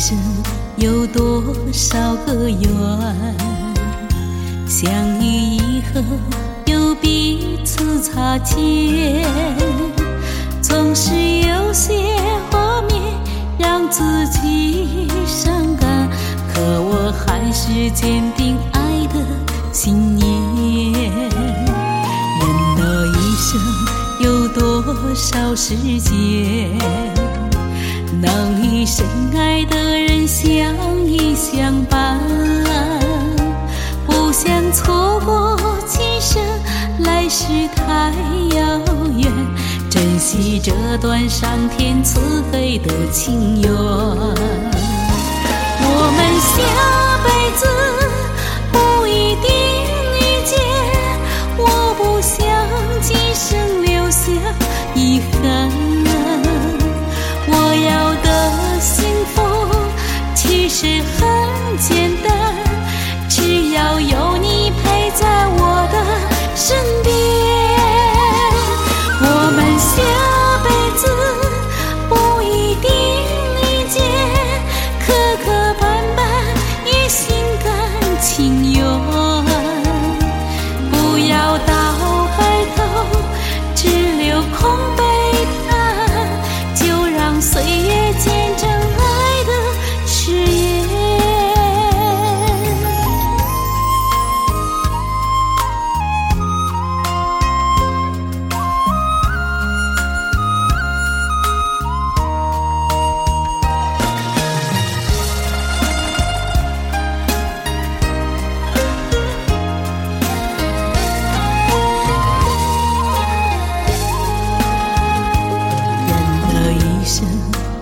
生有多少个缘，相遇以后又彼此擦肩，总是有些画面让自己伤感，可我还是坚定爱的信念。人的一生有多少时间？能与深爱的人相依相伴，不想错过今生来世太遥远，珍惜这段上天赐给的情缘。时候。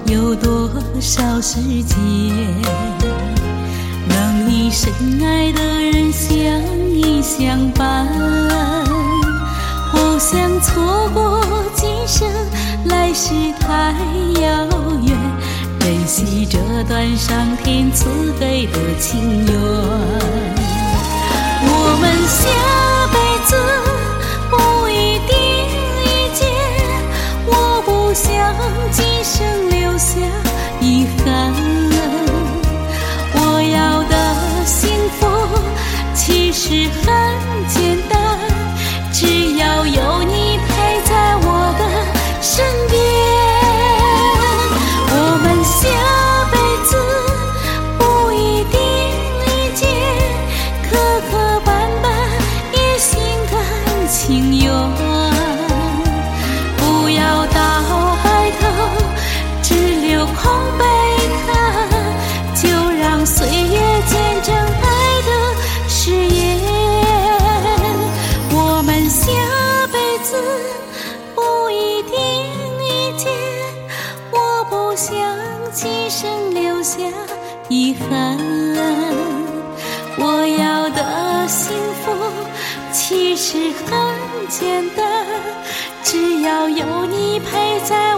有多少时间能与深爱的人相依相伴？不想错过今生来世太遥远，珍惜这段上天赐给的情缘。我们相今生留下遗憾，我要的幸福其实很简单，只要有你陪在。